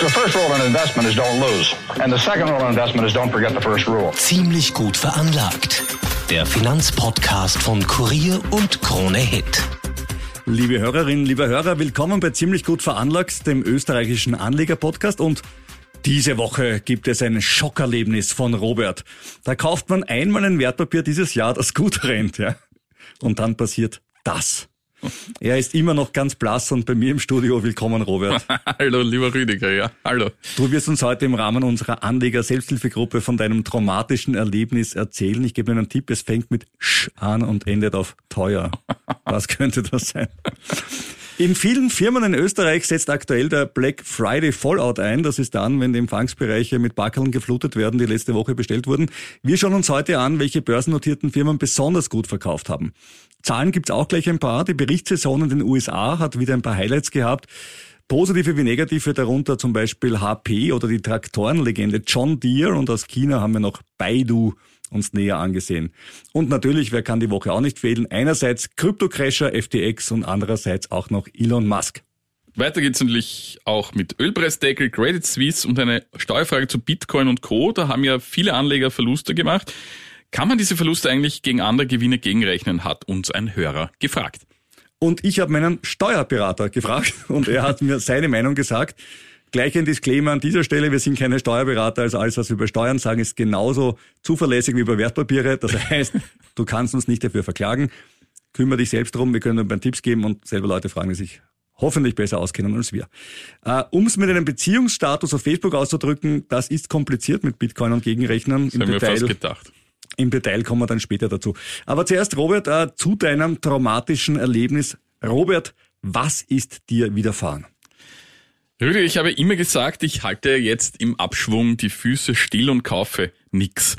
The first rule in investment is don't lose. And the second rule in investment is don't forget the first rule. Ziemlich gut veranlagt. Der Finanzpodcast von Kurier und Krone Hit. Liebe Hörerinnen, liebe Hörer, willkommen bei Ziemlich gut veranlagt, dem österreichischen Anleger-Podcast und diese Woche gibt es ein Schockerlebnis von Robert. Da kauft man einmal ein Wertpapier dieses Jahr, das gut rennt, ja. Und dann passiert das. Er ist immer noch ganz blass und bei mir im Studio. Willkommen, Robert. Hallo, lieber Rüdiger, ja. Hallo. Du wirst uns heute im Rahmen unserer Anleger-Selbsthilfegruppe von deinem traumatischen Erlebnis erzählen. Ich gebe dir einen Tipp. Es fängt mit Sch an und endet auf teuer. Was könnte das sein? In vielen Firmen in Österreich setzt aktuell der Black Friday Fallout ein. Das ist dann, wenn die Empfangsbereiche mit Backeln geflutet werden, die letzte Woche bestellt wurden. Wir schauen uns heute an, welche börsennotierten Firmen besonders gut verkauft haben. Zahlen gibt's auch gleich ein paar. Die Berichtssaison in den USA hat wieder ein paar Highlights gehabt. Positive wie negative, darunter zum Beispiel HP oder die Traktorenlegende John Deere und aus China haben wir noch Baidu uns näher angesehen. Und natürlich, wer kann die Woche auch nicht fehlen, einerseits Kryptocrasher FTX und andererseits auch noch Elon Musk. Weiter geht's natürlich auch mit Ölpreisdeckel, Credit Suisse und eine Steuerfrage zu Bitcoin und Co. Da haben ja viele Anleger Verluste gemacht. Kann man diese Verluste eigentlich gegen andere Gewinne gegenrechnen, hat uns ein Hörer gefragt. Und ich habe meinen Steuerberater gefragt und er hat mir seine Meinung gesagt. Gleich ein Disclaimer an dieser Stelle, wir sind keine Steuerberater, also alles, was wir über Steuern sagen, ist genauso zuverlässig wie über Wertpapiere. Das heißt, du kannst uns nicht dafür verklagen. Kümmere dich selbst drum, wir können dir ein Tipps geben und selber Leute fragen, die sich hoffentlich besser auskennen als wir. Äh, um es mit einem Beziehungsstatus auf Facebook auszudrücken, das ist kompliziert mit Bitcoin und Gegenrechnern. Das Im Detail, mir fast gedacht. Im Detail kommen wir dann später dazu. Aber zuerst, Robert, äh, zu deinem traumatischen Erlebnis. Robert, was ist dir widerfahren? Rüdiger, ich habe immer gesagt, ich halte jetzt im Abschwung die Füße still und kaufe nix.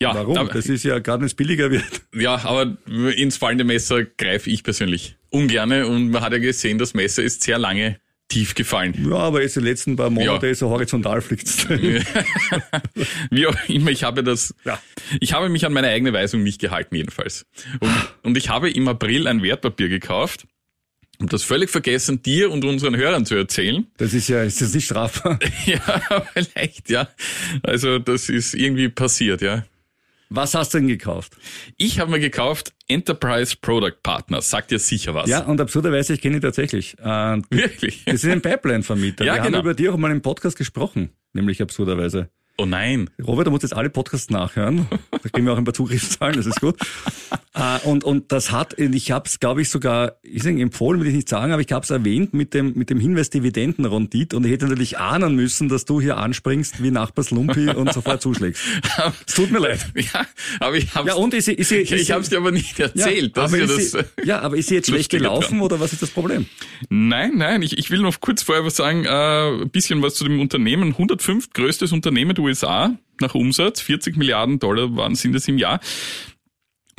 Ja, Warum? Aber, das ist ja gerade wenn es billiger wird. Ja, aber ins fallende Messer greife ich persönlich ungerne und man hat ja gesehen, das Messer ist sehr lange tief gefallen. Ja, aber jetzt die letzten paar Monate ja. so horizontal fliegt Wie auch immer, ich habe das, ja. ich habe mich an meine eigene Weisung nicht gehalten jedenfalls. Und, und ich habe im April ein Wertpapier gekauft und das völlig vergessen, dir und unseren Hörern zu erzählen. Das ist ja, ist das nicht strafbar? ja, vielleicht, ja. Also das ist irgendwie passiert, ja. Was hast du denn gekauft? Ich habe mir gekauft Enterprise Product Partner. Sagt dir sicher was. Ja, und absurderweise, ich kenne ihn tatsächlich. Äh, Wirklich? Das ist ein Pipeline-Vermieter. Ja, Wir genau. haben über dich auch mal im Podcast gesprochen, nämlich absurderweise. Oh nein. Robert, du musst jetzt alle Podcasts nachhören. Da geben wir auch ein paar Zugriffszahlen, das ist gut. Äh, und, und das hat, ich habe es, glaube ich, sogar, ich sage, empfohlen, will ich nicht sagen, aber ich habe es erwähnt mit dem, mit dem Hinweis Dividendenrondit und ich hätte natürlich ahnen müssen, dass du hier anspringst wie Nachbars Lumpi und sofort zuschlägst. Es tut mir leid. Ja, aber ich habe ja, und ist, ist, ist, ich habe es dir aber nicht erzählt. Ja, aber, ist sie, ja, aber ist sie jetzt schlecht gelaufen oder was ist das Problem? Nein, nein, ich, ich will noch kurz vorher was sagen, äh, ein bisschen was zu dem Unternehmen. 105 größtes Unternehmen der USA nach Umsatz, 40 Milliarden Dollar waren sind es im Jahr.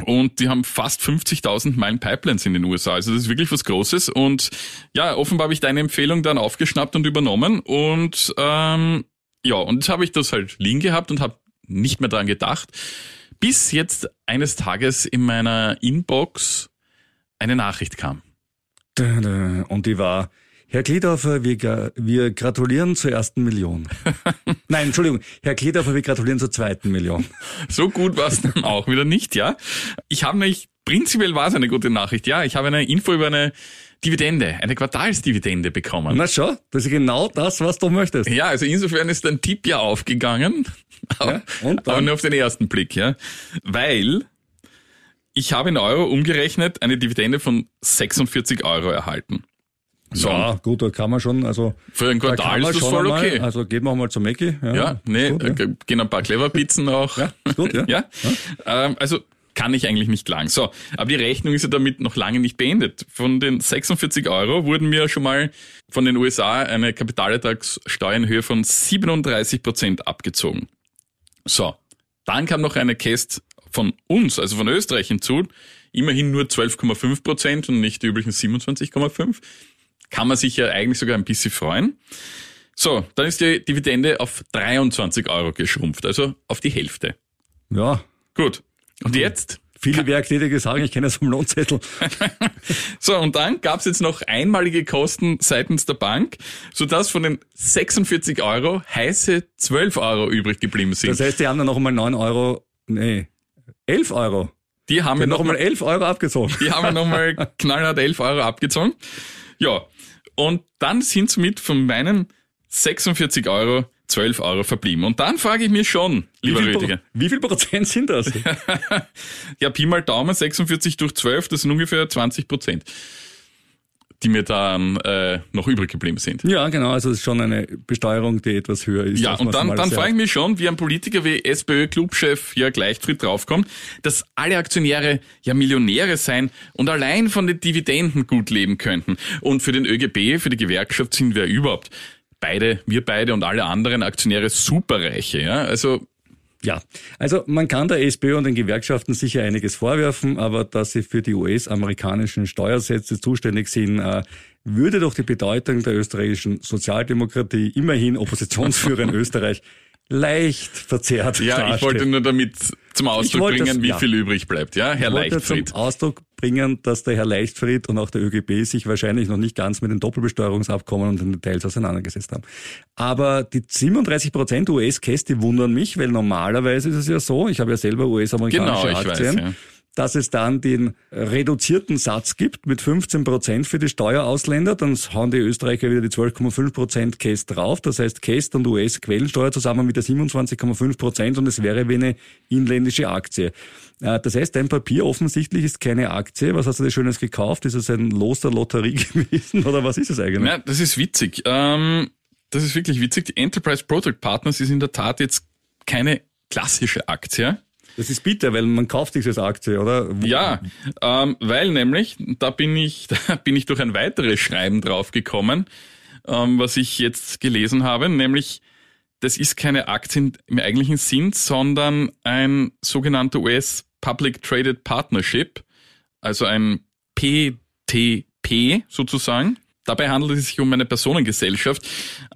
Und die haben fast 50.000 Meilen Pipelines in den USA. Also das ist wirklich was Großes. Und ja, offenbar habe ich deine Empfehlung dann aufgeschnappt und übernommen. Und ähm, ja, und jetzt habe ich das halt liegen gehabt und habe nicht mehr dran gedacht, bis jetzt eines Tages in meiner Inbox eine Nachricht kam. Und die war, Herr Kledorfer, wir, wir gratulieren zur ersten Million. Nein, Entschuldigung, Herr Kledorfer, wir gratulieren zur zweiten Million. So gut war es dann auch wieder nicht, ja. Ich habe mich, prinzipiell war es eine gute Nachricht, ja. Ich habe eine Info über eine Dividende, eine Quartalsdividende bekommen. Na schon, das ist genau das, was du möchtest. Ja, also insofern ist dein Tipp ja aufgegangen, ja, und aber nur auf den ersten Blick, ja. Weil ich habe in Euro umgerechnet eine Dividende von 46 Euro erhalten. So. Ja, gut, da kann man schon, also. Für ein Quartal ist das voll einmal, okay. Also gehen wir mal zum Mäcki. Ja, ja nee, gut, ja. gehen ein paar Clever-Pizzen auch. Ja, gut, ja. ja. Ähm, also kann ich eigentlich nicht lang. So, aber die Rechnung ist ja damit noch lange nicht beendet. Von den 46 Euro wurden mir schon mal von den USA eine Kapitalertragssteuer in Höhe von 37 Prozent abgezogen. So, dann kam noch eine Käst von uns, also von Österreich hinzu, immerhin nur 12,5 Prozent und nicht die üblichen 27,5. Kann man sich ja eigentlich sogar ein bisschen freuen. So, dann ist die Dividende auf 23 Euro geschrumpft, also auf die Hälfte. Ja, Gut. Und jetzt? viele Werktätige sagen, ich kenne das vom Lohnzettel. So, und dann gab's jetzt noch einmalige Kosten seitens der Bank, sodass von den 46 Euro heiße 12 Euro übrig geblieben sind. Das heißt, die haben dann noch einmal 9 Euro, nee, 11 Euro. die haben wir haben noch noch einmal mal, 11 Euro abgezogen. die haben wir noch mal knallhart 11 Euro abgezogen. Ja. Und dann sind's mit von meinen 46 Euro 12 Euro verblieben. Und dann frage ich mich schon, lieber wie, Rüdiger. Wie viel Prozent sind das? Ja, Pi mal Daumen, 46 durch 12, das sind ungefähr 20 Prozent, die mir dann äh, noch übrig geblieben sind. ja, genau, also es ist schon eine Besteuerung, die etwas höher ist. Ja, und dann, dann frage ich mich schon, wie ein Politiker wie SPÖ-Clubchef Jörg Leichtfried draufkommt, dass alle Aktionäre ja Millionäre sein und allein von den Dividenden gut leben könnten. Und für den ÖGB, für die Gewerkschaft sind wir überhaupt beide, wir beide und alle anderen Aktionäre superreiche. Ja? Also Ja, also man kann der SPÖ und den Gewerkschaften sicher einiges vorwerfen, aber dass sie für die US-amerikanischen Steuersätze zuständig sind, äh, würde doch die Bedeutung der österreichischen Sozialdemokratie, immerhin Oppositionsführer in Österreich, leicht verzerrt ja, ich darstellen. wollte nur damit zum Ausdruck bringen, das- wie ja. viel übrig bleibt. Ja, Herr Ich Leichtfried. zum Ausdruck bringen, dass der Herr Leichtfried und auch der ÖGB sich wahrscheinlich noch nicht ganz mit den Doppelbesteuerungsabkommen und den Details auseinandergesetzt haben. Aber die 37 Prozent US-Cash, die wundern mich, weil normalerweise ist es ja so, ich habe ja selber US-amerikanische Genau, Aktien, weiß, ja. dass es dann den reduzierten Satz gibt mit 15 Prozent für die Steuerausländer, dann hauen die Österreicher wieder die 12,5 Prozent Cash drauf. Das heißt, Cash und US-Quellensteuer zusammen wieder 27,5 Prozent und es wäre wie eine inländische Aktie. Äh, Das heißt, dein Papier offensichtlich ist keine Aktie. Was hast du dir Schönes gekauft? Ist es ein Los der Lotterie gewesen oder was ist es eigentlich? Ja, das ist witzig. Ähm, das ist wirklich witzig. Die Enterprise Product Partners ist in der Tat jetzt keine klassische Aktie. Das ist bitter, weil man kauft sich als Aktie, oder? Ja, ähm, weil nämlich, da bin ich, da bin ich durch ein weiteres Schreiben draufgekommen, ähm, was ich jetzt gelesen habe, nämlich, das ist keine Aktie im eigentlichen Sinn, sondern ein sogenannter US Public Traded Partnership, also ein PTP sozusagen. Dabei handelt es sich um eine Personengesellschaft,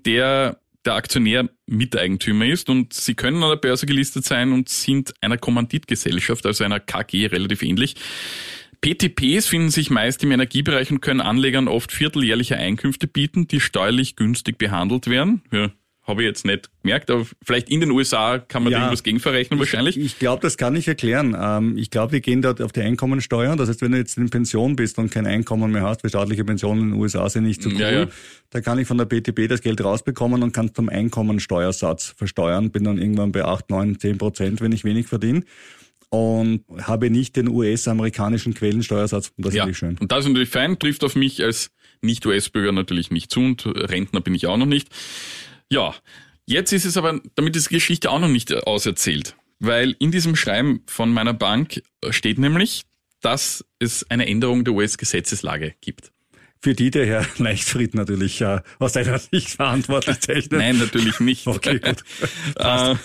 der der Aktionär Miteigentümer ist und sie können an der Börse gelistet sein und sind einer Kommanditgesellschaft, also einer KG relativ ähnlich. PTPs finden sich meist im Energiebereich und können Anlegern oft vierteljährliche Einkünfte bieten, die steuerlich günstig behandelt werden. Ja, habe ich jetzt nicht gemerkt, aber vielleicht in den USA kann man Ja. da irgendwas gegenverrechnen wahrscheinlich. Ich glaube, das kann ich erklären. Ähm, ich glaube, wir gehen dort auf die Einkommensteuer. Das heißt, wenn du jetzt in Pension bist und kein Einkommen mehr hast, weil staatliche Pensionen in den USA sind nicht so cool, Ja, ja. da kann ich von der BTP das Geld rausbekommen und kann zum Einkommensteuersatz versteuern. Bin dann irgendwann bei 8, 9, 10 Prozent, wenn ich wenig verdiene. Und habe nicht den US-amerikanischen Quellensteuersatz. Und das Ja, finde ich schön. und das ist natürlich fein, trifft auf mich als Nicht-US-Bürger natürlich nicht zu und Rentner bin ich auch noch nicht. Ja, jetzt ist es aber, damit ist die Geschichte auch noch nicht auserzählt, weil in diesem Schreiben von meiner Bank steht nämlich, dass es eine Änderung der US-Gesetzeslage gibt. Für die der Herr Leichtfried natürlich äh, aus seiner Sicht verantwortlich zeichnet. Nein, natürlich nicht. Okay, gut. äh,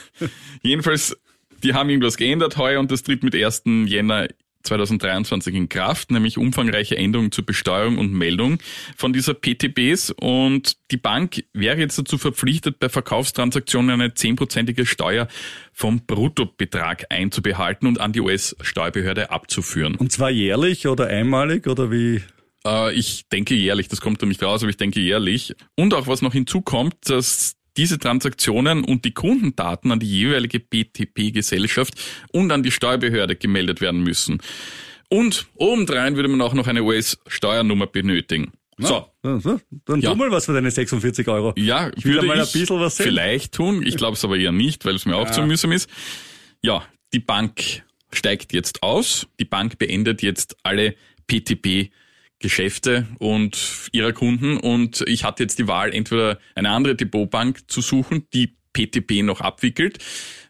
jedenfalls, die haben irgendwas geändert heuer und das tritt mit 1. Jänner 2023 in Kraft, nämlich umfangreiche Änderungen zur Besteuerung und Meldung von dieser PTBs und die Bank wäre jetzt dazu verpflichtet, bei Verkaufstransaktionen eine zehnprozentige Steuer vom Bruttobetrag einzubehalten und an die US-Steuerbehörde abzuführen. Und zwar jährlich oder einmalig oder wie? Äh, ich denke jährlich, das kommt da nicht raus, aber ich denke jährlich. Und auch was noch hinzukommt, dass diese Transaktionen und die Kundendaten an die jeweilige BTP-Gesellschaft und an die Steuerbehörde gemeldet werden müssen. Und obendrein würde man auch noch eine US-Steuernummer benötigen. So, So, so. Dann Ja. tu mal was für deine 46 Euro. ja, Ich würde einmal ein bisschen was sehen. vielleicht tun. Ich glaube es aber eher nicht, weil es mir auch zu mühsam ist. Ja, die Bank steigt jetzt aus. Die Bank beendet jetzt alle PTP Geschäfte und ihrer Kunden und ich hatte jetzt die Wahl, entweder eine andere Depotbank zu suchen, die PTP noch abwickelt.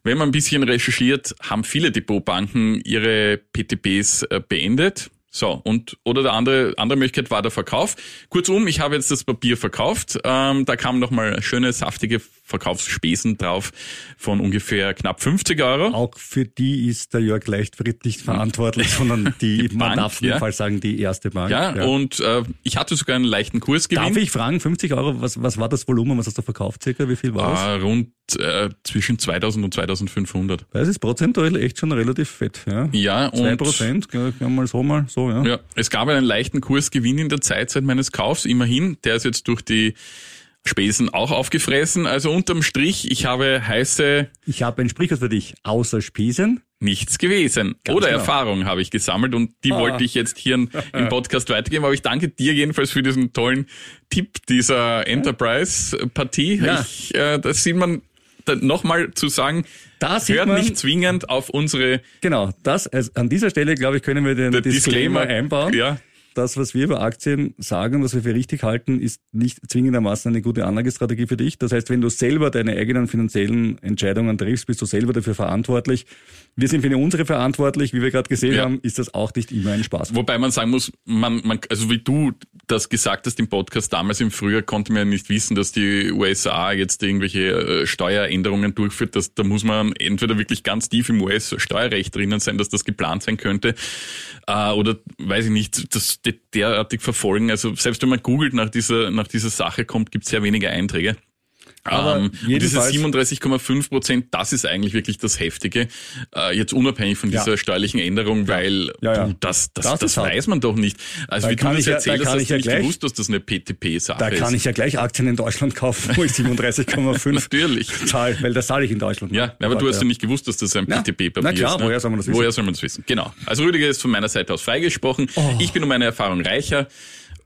Wenn man ein bisschen recherchiert, haben viele Depotbanken ihre PTPs äh, beendet. So, und oder der andere, andere Möglichkeit war der Verkauf. Kurzum, ich habe jetzt das Papier verkauft. Ähm, da kamen nochmal schöne, saftige Verkaufsspesen drauf von ungefähr knapp 50 Euro. Auch für die ist der Jörg Leichtfried nicht verantwortlich, sondern die, Die man Bank, darf ja. Fall sagen, die erste Bank. Ja, und äh, ich hatte sogar einen leichten Kursgewinn. Darf ich fragen, 50 Euro, was, was war das Volumen, was hast du verkauft circa? Wie viel war das? Ah, rund äh, zwischen 2000 und 2500. Das ist prozentuell echt schon relativ fett. Ja, Ja, Zwei und Prozent, ja, mal so, mal so, ja. ja, es gab einen leichten Kursgewinn in der Zeit seit meines Kaufs, immerhin. Der ist jetzt durch die Spesen auch aufgefressen. Also unterm Strich, ich habe heiße Ich habe ein Sprichwort für dich. Außer Spesen. nichts gewesen. Ganz Oder genau. Erfahrung habe ich gesammelt und die Ah. wollte ich jetzt hier im Podcast weitergeben. Aber ich danke dir jedenfalls für diesen tollen Tipp dieser Enterprise-Partie. Ja. Ich, äh, das sieht man nochmal zu sagen, Da sieht hört man- nicht zwingend auf unsere Genau, das, also an dieser Stelle, glaube ich, können wir den Disclaimer, Disclaimer, einbauen. ja. Das, was wir über Aktien sagen, was wir für richtig halten, ist nicht zwingendermaßen eine gute Anlagestrategie für dich. Das heißt, wenn du selber deine eigenen finanziellen Entscheidungen triffst, bist du selber dafür verantwortlich. Wir sind für unsere verantwortlich. Wie wir gerade gesehen Ja. haben, ist das auch nicht immer ein Spaß. Wobei man sagen muss, man, man, also wie du das gesagt hast im Podcast damals im Frühjahr, konnte man ja nicht wissen, dass die USA jetzt irgendwelche äh, Steueränderungen durchführt. Das, da muss man entweder wirklich ganz tief im US-Steuerrecht drinnen sein, dass das geplant sein könnte, äh, oder weiß ich nicht, das derartig verfolgen. Also selbst wenn man googelt nach dieser, nach dieser Sache kommt, gibt es sehr wenige Einträge. Aber ähm, und diese jedenfalls- 37,5 Prozent, das ist eigentlich wirklich das Heftige. Äh, jetzt unabhängig von Ja. dieser steuerlichen Änderung, weil Ja, ja. Du, das, das, Das das, ist weiß man doch nicht. Also Da wie du kann das ich ja- da erzählst, hast ich du ja nicht gleich- gewusst, dass das eine PTP-Sache Da ist. kann ich ja gleich Aktien in Deutschland kaufen, wo ich 37,5 Natürlich. zahle, weil das zahle ich in Deutschland. Ja, aber du hast ja ja nicht gewusst, dass das ein Ja. PTP-Papier Na klar, ist. ne? woher soll man das wissen? Woher soll man das wissen? Genau. Also Rüdiger ist von meiner Seite aus freigesprochen. Oh. Ich bin um meine Erfahrung reicher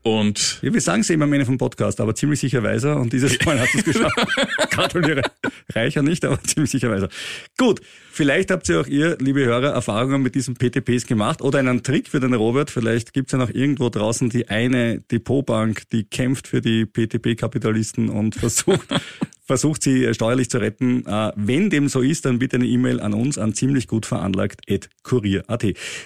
und Ja, wir sagen es immer am Ende vom Podcast, aber ziemlich sicher weiser und dieses Mal hast du es geschafft. Gratuliere. Reicher nicht, aber ziemlich sicher weiser. Gut, vielleicht habt ihr auch ihr, liebe Hörer, Erfahrungen mit diesen PTPs gemacht oder einen Trick für den Robert. Vielleicht gibt es ja noch irgendwo draußen die eine Depotbank, die kämpft für die PTP-Kapitalisten und versucht, versucht sie steuerlich zu retten. Äh, Wenn dem so ist, dann bitte eine E-Mail an uns an ziemlich gut veranlagt kurier.at.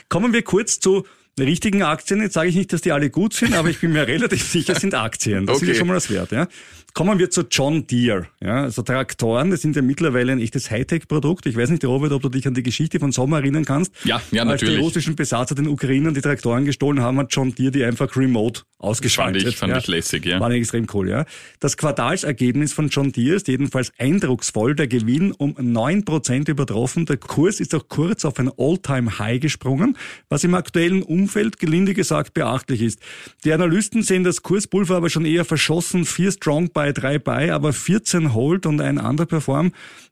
Kommen wir kurz zu richtigen Aktien. Jetzt sage ich nicht, dass die alle gut sind, aber ich bin mir relativ sicher, sind Aktien. Das ist Okay. schon mal das wert. Ja. Kommen wir zu John Deere. Ja, also Traktoren, das sind ja mittlerweile ein echtes Hightech-Produkt. Ich weiß nicht, Robert, ob du dich an die Geschichte von Sommer erinnern kannst. Ja, ja, Als die natürlich. russischen Besatzer den Ukrainern die Traktoren gestohlen haben, hat John Deere die einfach remote ausgeschaltet. Fand ich- fand ja. ich lässig, ja. War extrem cool, ja. Das Quartalsergebnis von John Deere ist jedenfalls eindrucksvoll. Der Gewinn um 9% übertroffen. Der Kurs ist auch kurz auf ein All-Time-High gesprungen, was im aktuellen Umfeld gelinde gesagt beachtlich ist. Die Analysten sehen das Kurspulver aber schon eher verschossen. Vier Strong bei, drei bei, aber 14 Hold und ein Underperform.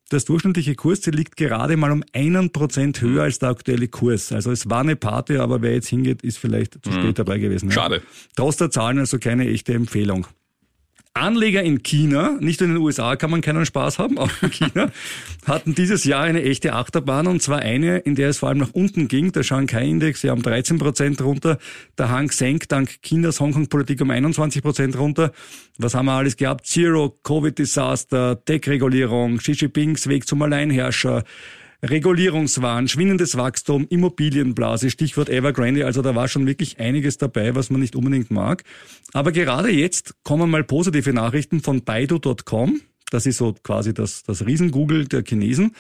Das durchschnittliche Kursziel liegt gerade mal um einen Prozent höher als der aktuelle Kurs. Also es war eine Party, aber wer jetzt hingeht, ist vielleicht zu spät dabei gewesen. ja. Schade. Trotz der Zahlen also keine echte Empfehlung. Anleger in China, nicht nur in den USA kann man keinen Spaß haben, auch in China, hatten dieses Jahr eine echte Achterbahn und zwar eine, in der es vor allem nach unten ging. Der Shanghai-Index ja um 13 Prozent runter, der Hang senkt dank Chinas Hongkong-Politik um 21 Prozent runter. Was haben wir alles gehabt? Zero, Covid-Desaster, Tech-Regulierung, Xi Jinpings Weg zum Alleinherrscher, Regulierungswahn, schwindendes Wachstum, Immobilienblase, Stichwort Evergrande. Also da war schon wirklich einiges dabei, was man nicht unbedingt mag. Aber gerade jetzt kommen mal positive Nachrichten von Baidu.com. Das ist so quasi das, das Riesen-Google der Chinesen.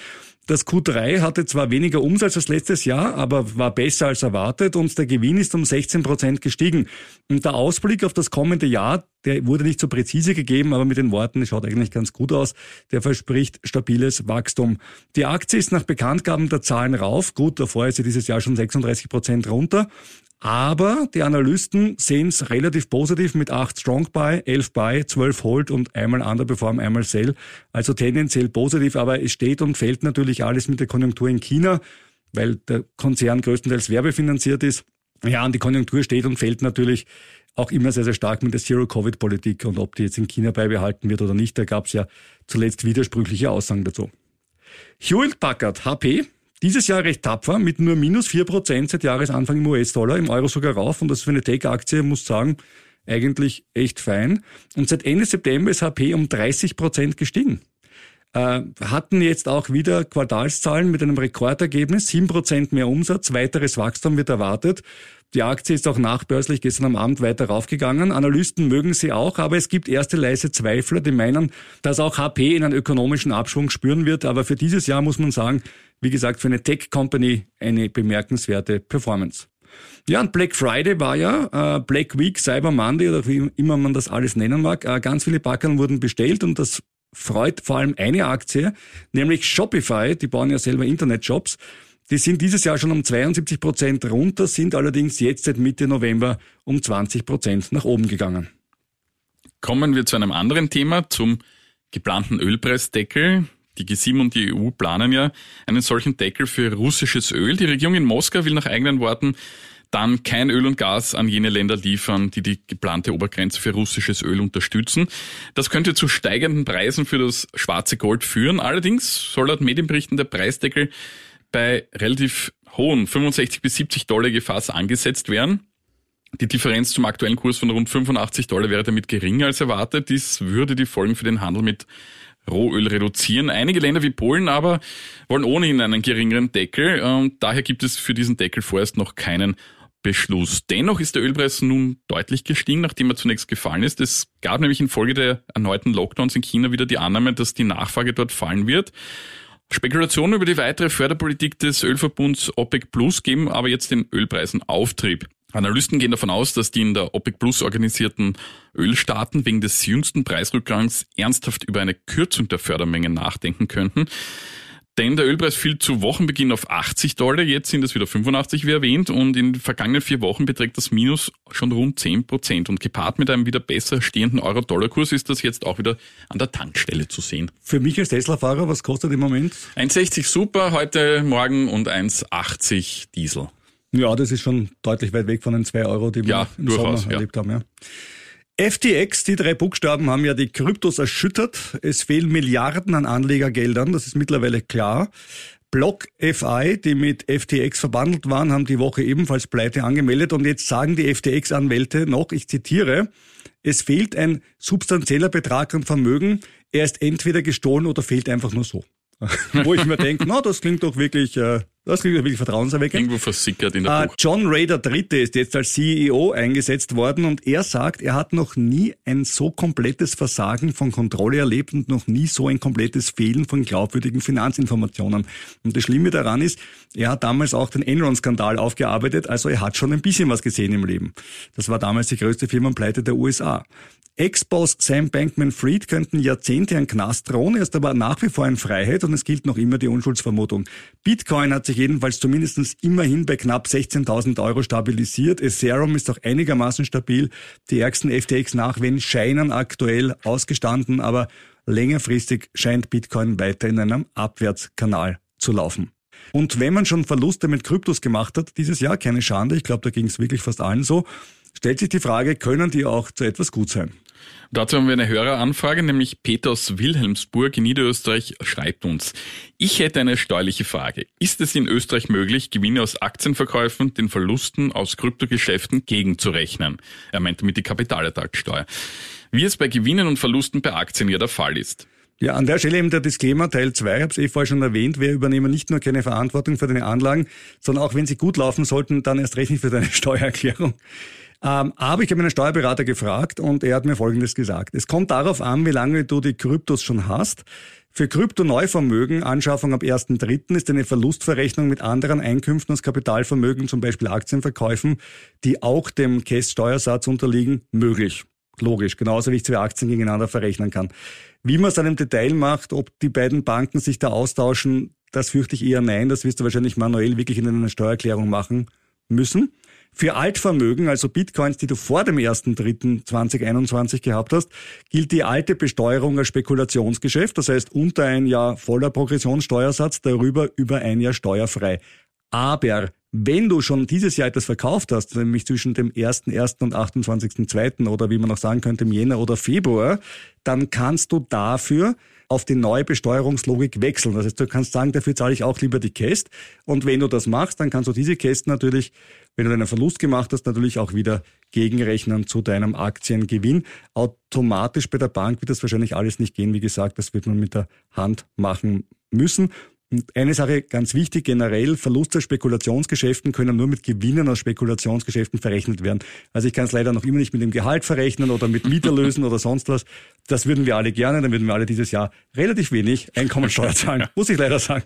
Das Q3 hatte zwar weniger Umsatz als letztes Jahr, aber war besser als erwartet und der Gewinn ist um 16 Prozent gestiegen. Und der Ausblick auf das kommende Jahr, der wurde nicht so präzise gegeben, aber mit den Worten, es schaut eigentlich ganz gut aus, der verspricht stabiles Wachstum. Die Aktie ist nach Bekanntgaben der Zahlen rauf. Gut, davor ist sie dieses Jahr schon 36 Prozent runter. Aber die Analysten sehen es relativ positiv mit 8 Strong Buy, 11 Buy, 12 Hold und einmal Underperform, einmal Sell. Also tendenziell positiv, aber es steht und fällt natürlich alles mit der Konjunktur in China, weil der Konzern größtenteils werbefinanziert ist. Ja, und die Konjunktur steht und fällt natürlich auch immer sehr, sehr stark mit der Zero-Covid-Politik und ob die jetzt in China beibehalten wird oder nicht, da gab es ja zuletzt widersprüchliche Aussagen dazu. Hewlett Packard, HP, dieses Jahr recht tapfer, mit nur minus 4% seit Jahresanfang im US-Dollar, im Euro sogar rauf. Und das für eine Tech-Aktie, muss sagen, eigentlich echt fein. Und seit Ende September ist HP um 30% gestiegen. Äh, hatten jetzt auch wieder Quartalszahlen mit einem Rekordergebnis, 7% mehr Umsatz, weiteres Wachstum wird erwartet. Die Aktie ist auch nachbörslich gestern am Abend weiter raufgegangen. Analysten mögen sie auch, aber es gibt erste leise Zweifler, die meinen, dass auch HP in einen ökonomischen Abschwung spüren wird. Aber für dieses Jahr muss man sagen, wie gesagt, für eine Tech-Company eine bemerkenswerte Performance. Ja, und Black Friday war ja, äh, Black Week, Cyber Monday oder wie immer man das alles nennen mag. Äh, ganz viele Packeln wurden bestellt und das freut vor allem eine Aktie, nämlich Shopify. Die bauen ja selber Internetshops. Die sind dieses Jahr schon um 72 Prozent runter, sind allerdings jetzt seit Mitte November um 20 Prozent nach oben gegangen. Kommen wir zu einem anderen Thema, zum geplanten Ölpreisdeckel. Die G7 und die EU planen ja einen solchen Deckel für russisches Öl. Die Regierung in Moskau will nach eigenen Worten dann kein Öl und Gas an jene Länder liefern, die die geplante Obergrenze für russisches Öl unterstützen. Das könnte zu steigenden Preisen für das schwarze Gold führen. Allerdings soll laut Medienberichten der Preisdeckel bei relativ hohen 65 bis 70 Dollar Gefass angesetzt werden. Die Differenz zum aktuellen Kurs von rund 85 Dollar wäre damit geringer als erwartet. Dies würde die Folgen für den Handel mit Rohöl reduzieren. Einige Länder wie Polen aber wollen ohnehin einen geringeren Deckel. Und daher gibt es für diesen Deckel vorerst noch keinen Beschluss. Dennoch ist der Ölpreis nun deutlich gestiegen, nachdem er zunächst gefallen ist. Es gab nämlich infolge der erneuten Lockdowns in China wieder die Annahme, dass die Nachfrage dort fallen wird. Spekulationen über die weitere Förderpolitik des Ölverbunds OPEC Plus geben aber jetzt den Ölpreisen Auftrieb. Analysten gehen davon aus, dass die in der OPEC Plus organisierten Ölstaaten wegen des jüngsten Preisrückgangs ernsthaft über eine Kürzung der Fördermengen nachdenken könnten. Denn der Ölpreis fiel zu Wochenbeginn auf 80 Dollar, jetzt sind es wieder 85 wie erwähnt und in den vergangenen vier Wochen beträgt das Minus schon rund 10 Prozent und gepaart mit einem wieder besser stehenden Euro-Dollar-Kurs ist das jetzt auch wieder an der Tankstelle zu sehen. Für mich als Tesla-Fahrer, was kostet im Moment? 1,60 super heute Morgen und 1,80 Diesel. Ja, das ist schon deutlich weit weg von den 2 Euro, die wir Ja, im durchaus, Sommer ja. erlebt haben. Ja. FTX, die drei Buchstaben haben ja die Kryptos erschüttert. Es fehlen Milliarden an Anlegergeldern, das ist mittlerweile klar. BlockFi, die mit FTX verbandelt waren, haben die Woche ebenfalls Pleite angemeldet und jetzt sagen die FTX-Anwälte noch, ich zitiere, es fehlt ein substanzieller Betrag an Vermögen, er ist entweder gestohlen oder fehlt einfach nur so. Wo ich mir denke, na, das klingt doch wirklich, äh, das klingt doch wirklich vertrauenserweckend. Irgendwo versickert in der Äh, Buch. John Ray III. ist jetzt als CEO eingesetzt worden und er sagt, er hat noch nie ein so komplettes Versagen von Kontrolle erlebt und noch nie so ein komplettes Fehlen von glaubwürdigen Finanzinformationen. Und das Schlimme daran ist, er hat damals auch den Enron-Skandal aufgearbeitet, also er hat schon ein bisschen was gesehen im Leben. Das war damals die größte Firmenpleite der USA. Ex-Boss Sam Bankman-Fried könnten Jahrzehnte ein Knast drohen, er ist aber nach wie vor in Freiheit und es gilt noch immer die Unschuldsvermutung. Bitcoin hat sich jedenfalls zumindest immerhin bei knapp 16.000 Euro stabilisiert. Ethereum ist auch einigermaßen stabil. Die ärgsten FTX-Nachwehen scheinen aktuell ausgestanden, aber längerfristig scheint Bitcoin weiter in einem Abwärtskanal zu laufen. Und wenn man schon Verluste mit Kryptos gemacht hat, dieses Jahr keine Schande, ich glaube, da ging es wirklich fast allen so, stellt sich die Frage, können die auch zu etwas gut sein? Dazu haben wir eine Höreranfrage, nämlich Peter aus Wilhelmsburg in Niederösterreich schreibt uns. Ich hätte eine steuerliche Frage. Ist es in Österreich möglich, Gewinne aus Aktienverkäufen den Verlusten aus Kryptogeschäften gegenzurechnen? Er meint damit die Kapitalertragssteuer. Wie es bei Gewinnen und Verlusten bei Aktien ja der Fall ist. Ja, an der Stelle eben der Disclaimer Teil 2, ich habe es eh vorher schon erwähnt, wir übernehmen nicht nur keine Verantwortung für deine Anlagen, sondern auch wenn sie gut laufen sollten, dann erst recht nicht für deine Steuererklärung. Ähm, aber ich habe einen Steuerberater gefragt und er hat mir Folgendes gesagt. Es kommt darauf an, wie lange du die Kryptos schon hast. Für Krypto-Neuvermögen, Anschaffung ab 1.3. ist eine Verlustverrechnung mit anderen Einkünften aus Kapitalvermögen, zum Beispiel Aktienverkäufen, die auch dem KESS-Steuersatz unterliegen, möglich. Logisch, genauso wie ich zwei Aktien gegeneinander verrechnen kann. Wie man es dann im Detail macht, ob die beiden Banken sich da austauschen, das fürchte ich eher nein. Das wirst du wahrscheinlich manuell wirklich in einer Steuererklärung machen müssen. Für Altvermögen, also Bitcoins, die du vor dem 1.3.2021 gehabt hast, gilt die alte Besteuerung als Spekulationsgeschäft. Das heißt, unter ein Jahr voller Progressionssteuersatz, darüber über ein Jahr steuerfrei. Aber wenn du schon dieses Jahr etwas verkauft hast, nämlich zwischen dem 1.1. und 28.2. oder wie man auch sagen könnte, im Jänner oder Februar, dann kannst du dafür auf die neue Besteuerungslogik wechseln. Das heißt, du kannst sagen, dafür zahle ich auch lieber die Käst. Und wenn du das machst, dann kannst du diese Kästen natürlich, wenn du einen Verlust gemacht hast, natürlich auch wieder gegenrechnen zu deinem Aktiengewinn. Automatisch bei der Bank wird das wahrscheinlich alles nicht gehen. Wie gesagt, das wird man mit der Hand machen müssen. Und eine Sache ganz wichtig, generell Verluste aus Spekulationsgeschäften können nur mit Gewinnen aus Spekulationsgeschäften verrechnet werden. Also ich kann es leider noch immer nicht mit dem Gehalt verrechnen oder mit Mieterlösen oder sonst was. Das würden wir alle gerne, dann würden wir alle dieses Jahr relativ wenig Einkommensteuer zahlen, muss ich leider sagen.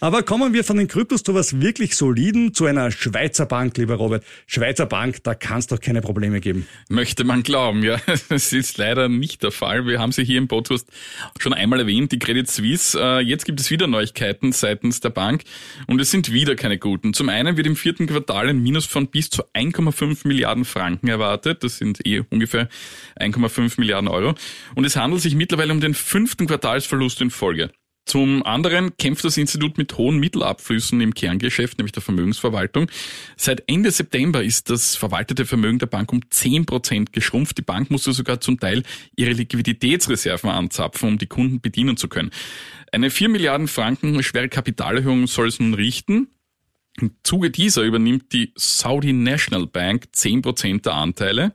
Aber kommen wir von den Kryptos zu was wirklich Soliden, zu einer Schweizer Bank, lieber Robert. Schweizer Bank, da kann es doch keine Probleme geben. Möchte man glauben, ja. Das ist leider nicht der Fall. Wir haben sie hier im Podcast schon einmal erwähnt, die Credit Suisse. Äh, jetzt gibt es wieder Neuigkeiten seitens der Bank und es sind wieder keine guten. Zum einen wird im vierten Quartal ein Minus von bis zu 1,5 Milliarden Franken erwartet. Das sind eh ungefähr 1,5 Milliarden Euro. Und es handelt sich mittlerweile um den fünften Quartalsverlust in Folge. Zum anderen kämpft das Institut mit hohen Mittelabflüssen im Kerngeschäft, nämlich der Vermögensverwaltung. Seit Ende September ist das verwaltete Vermögen der Bank um 10 Prozent geschrumpft. Die Bank musste sogar zum Teil ihre Liquiditätsreserven anzapfen, um die Kunden bedienen zu können. Eine 4 Milliarden Franken schwere Kapitalerhöhung soll es nun richten. Im Zuge dieser übernimmt die Saudi National Bank 10% der Anteile.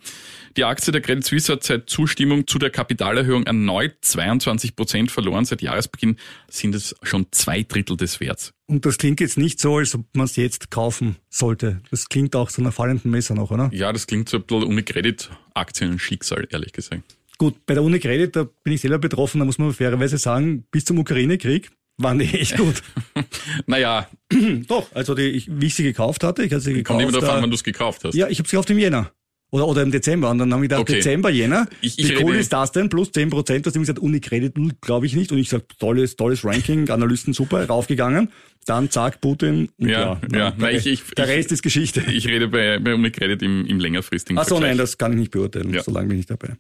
Die Aktie der Credit Suisse hat seit Zustimmung zu der Kapitalerhöhung erneut 22% verloren. Seit Jahresbeginn sind es schon zwei Drittel des Werts. Und das klingt jetzt nicht so, als ob man es jetzt kaufen sollte. Das klingt auch so einer fallenden Messer noch, oder? Ja, das klingt so ein bisschen Unicredit Aktien-Schicksal, ehrlich gesagt. Gut, bei der Unicredit, da bin ich selber betroffen, da muss man fairerweise sagen, bis zum Ukraine-Krieg waren die echt gut. naja. Doch, also die, ich, wie ich sie gekauft hatte, ich hatte sie gekauft. Kommt immer darauf äh, an, wann du es gekauft hast. Ja, ich habe sie gekauft im Jänner. Oder, oder im Dezember. Und dann haben wir gedacht, Okay. Dezember, Jänner. Ich- ich wie cool ist das denn? Plus 10 Prozent. Du hast gesagt, Unicredit, glaube ich nicht. Und ich sag, tolles, tolles Ranking, Analysten super, raufgegangen. Dann zack, Putin. Ja, ja. der, Nein, ich- ich- der ich- Rest ist Geschichte. Ich rede bei, bei Unicredit im, im längerfristigen Ach so, Vergleich. nein, das kann ich nicht beurteilen. Ja. So lange bin ich dabei.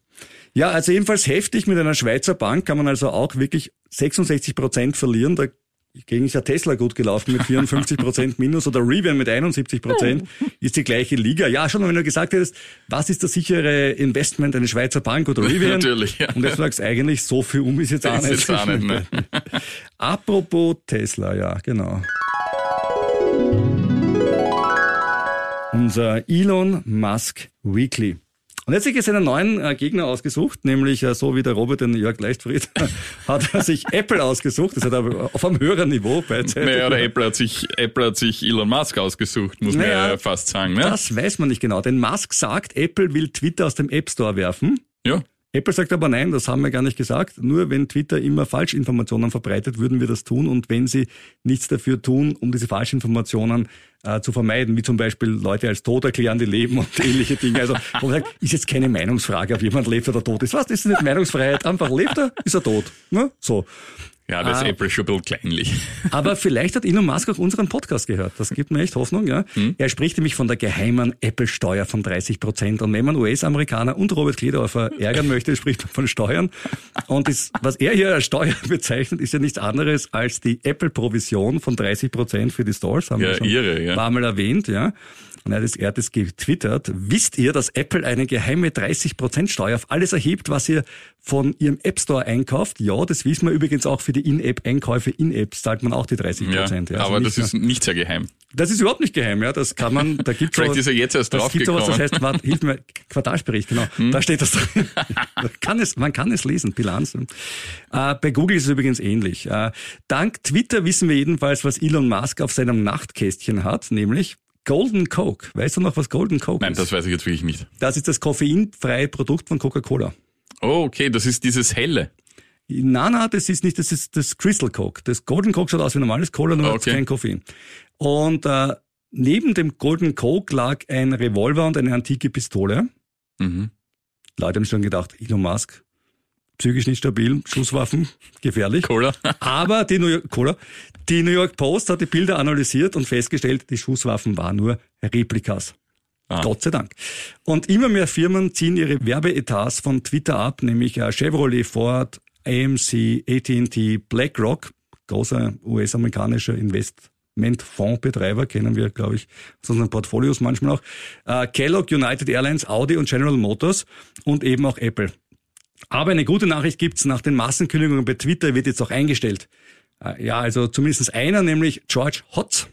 Ja, also jedenfalls heftig mit einer Schweizer Bank kann man also auch wirklich 66 Prozent verlieren. Dagegen ist ja Tesla gut gelaufen mit 54 Prozent Minus oder Rivian mit 71 Prozent. Ist die gleiche Liga. Ja, schon, wenn du gesagt hättest, was ist das sichere Investment, eine Schweizer Bank oder Rivian? Natürlich, ja. Und jetzt sagst eigentlich, so viel um ist jetzt auch nicht. jetzt auch nicht, ne? Apropos Tesla, ja, genau. Unser Elon Musk Weekly. Und jetzt hat sich jetzt einen neuen äh, Gegner ausgesucht, nämlich äh, so wie der Robert den Jörg Leichtfried, hat er sich Apple ausgesucht. Das hat er auf einem höheren Niveau beidseitig. Naja, oder Apple hat sich, Apple hat sich Elon Musk ausgesucht, muss man Naja, ja fast sagen. Ne? Das weiß man nicht genau, denn Musk sagt, Apple will Twitter aus dem App Store werfen. Ja. Apple sagt aber nein, das haben wir gar nicht gesagt. Nur wenn Twitter immer Falschinformationen verbreitet, würden wir das tun. Und wenn sie nichts dafür tun, um diese Falschinformationen äh, zu vermeiden, wie zum Beispiel Leute als tot erklären, die leben und ähnliche Dinge. Also wo man sagt, ist jetzt keine Meinungsfrage, ob jemand lebt oder tot ist. Was? Das ist nicht Meinungsfreiheit. Einfach lebt er, ist er tot. Ne? So. Ja, das ist Ah. Apple schon ein bisschen kleinlich. Aber vielleicht hat Elon Musk auch unseren Podcast gehört. Das gibt mir echt Hoffnung, ja. Er spricht nämlich von der geheimen Apple-Steuer von 30 Prozent. Und wenn man US-Amerikaner und Robert Kledorfer ärgern möchte, spricht man von Steuern. Und das, was er hier als Steuer bezeichnet, ist ja nichts anderes als die Apple-Provision von 30 Prozent für die Stores. Haben Ja, wir schon irre, ja. Paar Mal erwähnt, ja. Er hat es, er es getwittert. Wisst ihr, dass Apple eine geheime 30% Steuer auf alles erhebt, was ihr von ihrem App Store einkauft? Ja, das wissen wir übrigens auch für die In-App-Einkäufe. In-Apps zahlt man auch die 30%. Ja, ja. Also aber das ist nicht sehr geheim. das ist überhaupt nicht geheim, ja. Das kann man, da gibt's Vielleicht so, ist er jetzt erst das gibt sowas, das. Hm? heißt, warte, hilf mir, Quartalsbericht, genau. Da steht das drin. Da kann es, man kann es lesen, Bilanz. Äh, bei Google ist es übrigens ähnlich. Äh, dank Twitter wissen wir jedenfalls, was Elon Musk auf seinem Nachtkästchen hat, nämlich Golden Coke. Weißt du noch, was Golden Coke Nein, ist? das weiß ich jetzt wirklich nicht. das ist das koffeinfreie Produkt von Coca-Cola. Oh, okay, das ist dieses helle. Nein, nein, das ist nicht, das ist das Crystal Coke. Das Golden Coke schaut aus wie normales Cola, nur hat Okay. kein Koffein. Und äh, neben dem Golden Coke lag ein Revolver und eine antike Pistole. Mhm. Leute haben schon gedacht, Elon Musk, psychisch nicht stabil, Schusswaffen, gefährlich. Cola. Aber die New, York, Cola, die New York Post hat die Bilder analysiert und festgestellt, die Schusswaffen waren nur Replikas. Ah. Gott sei Dank. Und immer mehr Firmen ziehen ihre Werbeetats von Twitter ab, nämlich äh, Chevrolet, Ford, AMC, AT&T, BlackRock, großer US-amerikanischer Investmentfondsbetreiber, kennen wir, glaube ich, aus unseren Portfolios manchmal auch, äh, Kellogg, United Airlines, Audi und General Motors und eben auch Apple. Aber eine gute Nachricht gibt's nach den Massenkündigungen bei Twitter wird jetzt auch eingestellt. Äh, Ja, also zumindest einer, nämlich George Hotz.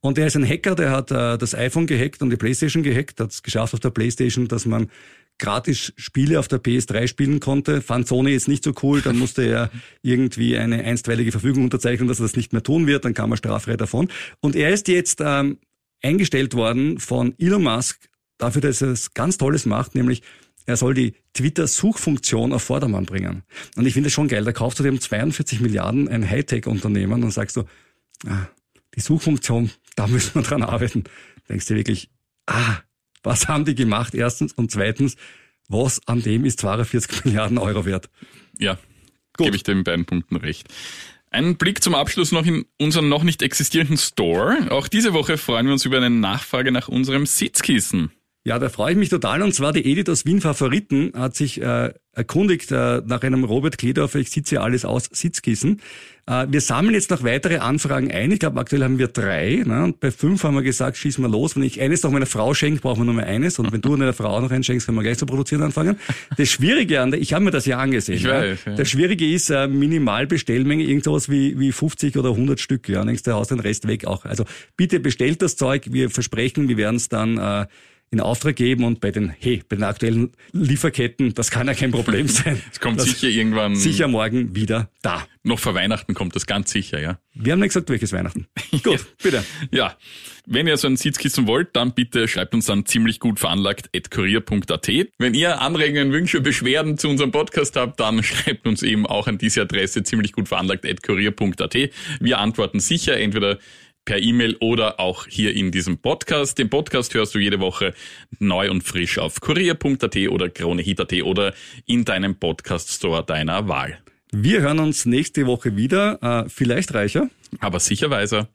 Und der ist ein Hacker, der hat äh, das iPhone gehackt und die Playstation gehackt, hat es geschafft auf der Playstation, dass man gratis Spiele auf der PS3 spielen konnte. Fand Sony jetzt nicht so cool, dann musste er irgendwie eine einstweilige Verfügung unterzeichnen, dass er das nicht mehr tun wird, dann kam er straffrei davon. Und er ist jetzt ähm, eingestellt worden von Elon Musk dafür, dass er es ganz Tolles macht, nämlich er soll die Twitter-Suchfunktion auf Vordermann bringen. Und ich finde es schon geil, da kaufst du dem 42 Milliarden ein Hightech-Unternehmen und sagst du, ah, die Suchfunktion, da müssen wir dran arbeiten. Denkst du wirklich, ah, was haben die gemacht, erstens, und zweitens, was an dem ist 42 Milliarden Euro wert? Ja, gebe ich den beiden Punkten recht. Ein Blick zum Abschluss noch in unseren noch nicht existierenden Store. Auch diese Woche freuen wir uns über eine Nachfrage nach unserem Sitzkissen. Ja, da freue ich mich total. Und zwar die Edith aus Wien Favoriten hat sich äh, erkundigt äh, nach einem Robert Kledorfer, ich sitze ja alles aus, Sitzkissen. Äh, wir sammeln jetzt noch weitere Anfragen ein. Ich glaube, aktuell haben wir drei. Ne? Und bei fünf haben wir gesagt, schießen wir los. Wenn ich eines noch meiner Frau schenke, brauchen wir nur mehr eines. Und wenn du einer Frau noch eins schenkst, können wir gleich zu produzieren anfangen. Das Schwierige an der, ich habe mir das ja angesehen. Ich weiß, ja. Das Schwierige ist äh, Minimalbestellmenge, irgend sowas wie, wie 50 oder 100 Stück. Ja, denkst du, haust den Rest weg auch. Also bitte bestellt das Zeug. Wir versprechen, wir werden es dann äh, in Auftrag geben und bei den, hey, bei den aktuellen Lieferketten, das kann ja kein Problem sein. Es kommt sicher irgendwann. Sicher morgen wieder da. Noch vor Weihnachten kommt das ganz sicher, ja. Wir haben nicht gesagt, welches Weihnachten. Gut, bitte. Ja. Wenn ihr so ein Sitzkissen wollt, dann bitte schreibt uns dann ziemlich gut veranlagt at kurier.at. Wenn ihr Anregungen, Wünsche, Beschwerden zu unserem Podcast habt, dann schreibt uns eben auch an diese Adresse ziemlich gut veranlagt at kurier.at. Wir antworten sicher entweder per E-Mail oder auch hier in diesem Podcast. Den Podcast hörst du jede Woche neu und frisch auf kurier.at oder kronehit.at oder in deinem Podcast-Store deiner Wahl. Wir hören uns nächste Woche wieder, äh, vielleicht reicher. Aber sicher weiser.